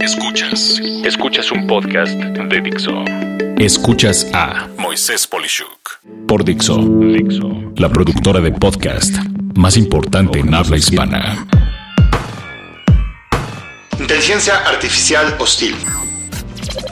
Escuchas. Escuchas un podcast de Dixo. Escuchas a Moisés Polishuk por Dixo. Dixo. La productora de podcast más importante en habla hispana. Inteligencia artificial hostil.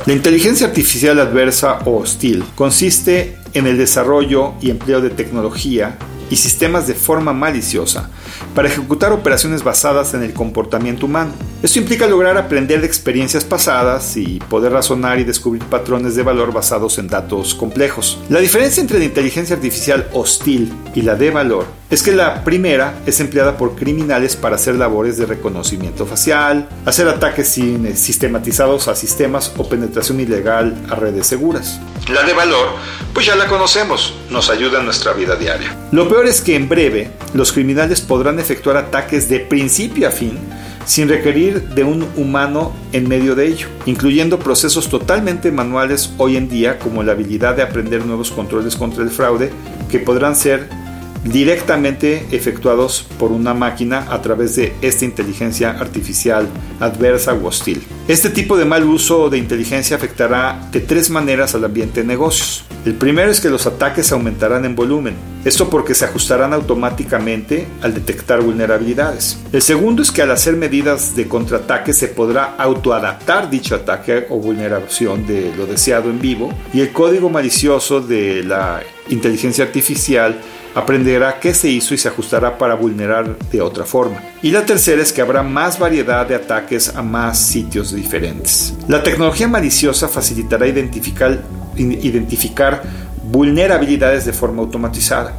La inteligencia artificial adversa o hostil consiste en el desarrollo y empleo de tecnología y sistemas de forma maliciosa para ejecutar operaciones basadas en el comportamiento humano. Esto implica lograr aprender de experiencias pasadas y poder razonar y descubrir patrones de valor basados en datos complejos. La diferencia entre la inteligencia artificial hostil y la de valor es que la primera es empleada por criminales para hacer labores de reconocimiento facial, hacer ataques sistematizados a sistemas o penetración ilegal a redes seguras. La de valor, pues ya la conocemos, nos ayuda en nuestra vida diaria. Lo peor es que en breve los criminales podrán efectuar ataques de principio a fin sin requerir de un humano en medio de ello, incluyendo procesos totalmente manuales hoy en día como la habilidad de aprender nuevos controles contra el fraude que podrán ser directamente efectuados por una máquina a través de esta inteligencia artificial adversa o hostil. Este tipo de mal uso de inteligencia afectará de tres maneras al ambiente de negocios. El primero es que los ataques aumentarán en volumen, esto porque se ajustarán automáticamente al detectar vulnerabilidades. El segundo es que al hacer medidas de contraataque se podrá autoadaptar dicho ataque o vulneración de lo deseado en vivo y el código malicioso de la inteligencia artificial aprenderá qué se hizo y se ajustará para vulnerar de otra forma. Y la tercera es que habrá más variedad de ataques a más sitios diferentes. La tecnología maliciosa facilitará identificar, vulnerabilidades de forma automatizada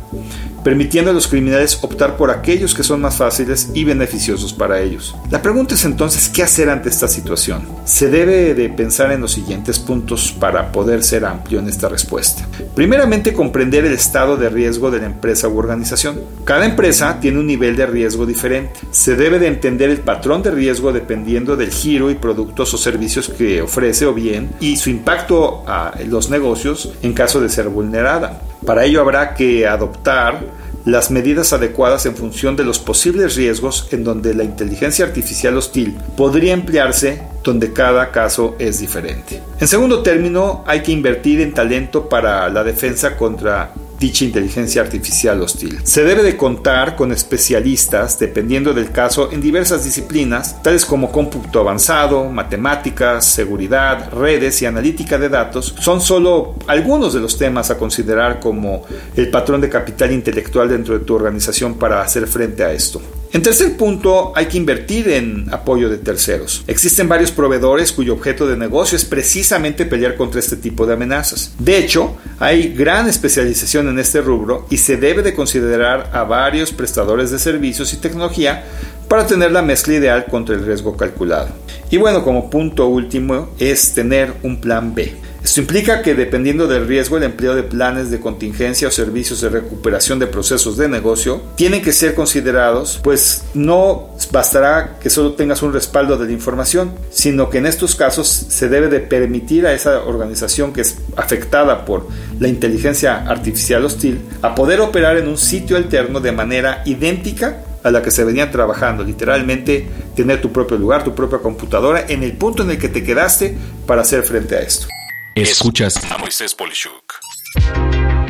permitiendo a los criminales optar por aquellos que son más fáciles y beneficiosos para ellos. La pregunta es entonces, ¿qué hacer ante esta situación? Se debe de pensar en los siguientes puntos para poder ser amplio en esta respuesta. Primeramente, comprender el estado de riesgo de la empresa u organización. Cada empresa tiene un nivel de riesgo diferente. Se debe de entender el patrón de riesgo dependiendo del giro y productos o servicios que ofrece o bien y su impacto a los negocios en caso de ser vulnerada. Para ello habrá que adoptar las medidas adecuadas en función de los posibles riesgos en donde la inteligencia artificial hostil podría emplearse donde cada caso es diferente. En segundo término, hay que invertir en talento para la defensa contra dicha inteligencia artificial hostil. Se debe de contar con especialistas, dependiendo del caso, en diversas disciplinas, tales como cómputo avanzado, matemáticas, seguridad, redes y analítica de datos, son solo algunos de los temas a considerar como el patrón de capital intelectual dentro de tu organización para hacer frente a esto. En tercer punto, hay que invertir en apoyo de terceros. Existen varios proveedores cuyo objeto de negocio es precisamente pelear contra este tipo de amenazas. De hecho, hay gran especialización en este rubro y se debe de considerar a varios prestadores de servicios y tecnología para tener la mezcla ideal contra el riesgo calculado. Y bueno, como punto último es tener un plan B. Esto implica que dependiendo del riesgo, el empleo de planes de contingencia o servicios de recuperación de procesos de negocio tienen que ser considerados, pues no bastará que solo tengas un respaldo de la información, sino que en estos casos se debe de permitir a esa organización que es afectada por la inteligencia artificial hostil a poder operar en un sitio alterno de manera idéntica a la que se venía trabajando, literalmente tener tu propio lugar, tu propia computadora en el punto en el que te quedaste para hacer frente a esto. Escuchas a Moisés Polishuk.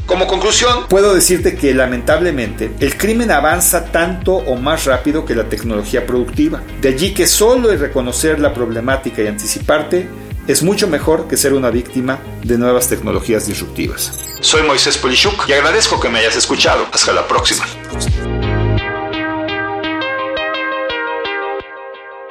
Como conclusión, puedo decirte que lamentablemente el crimen avanza tanto o más rápido que la tecnología productiva. De allí que solo el reconocer la problemática y anticiparte es mucho mejor que ser una víctima de nuevas tecnologías disruptivas. Soy Moisés Polishuk y agradezco que me hayas escuchado. Hasta la próxima.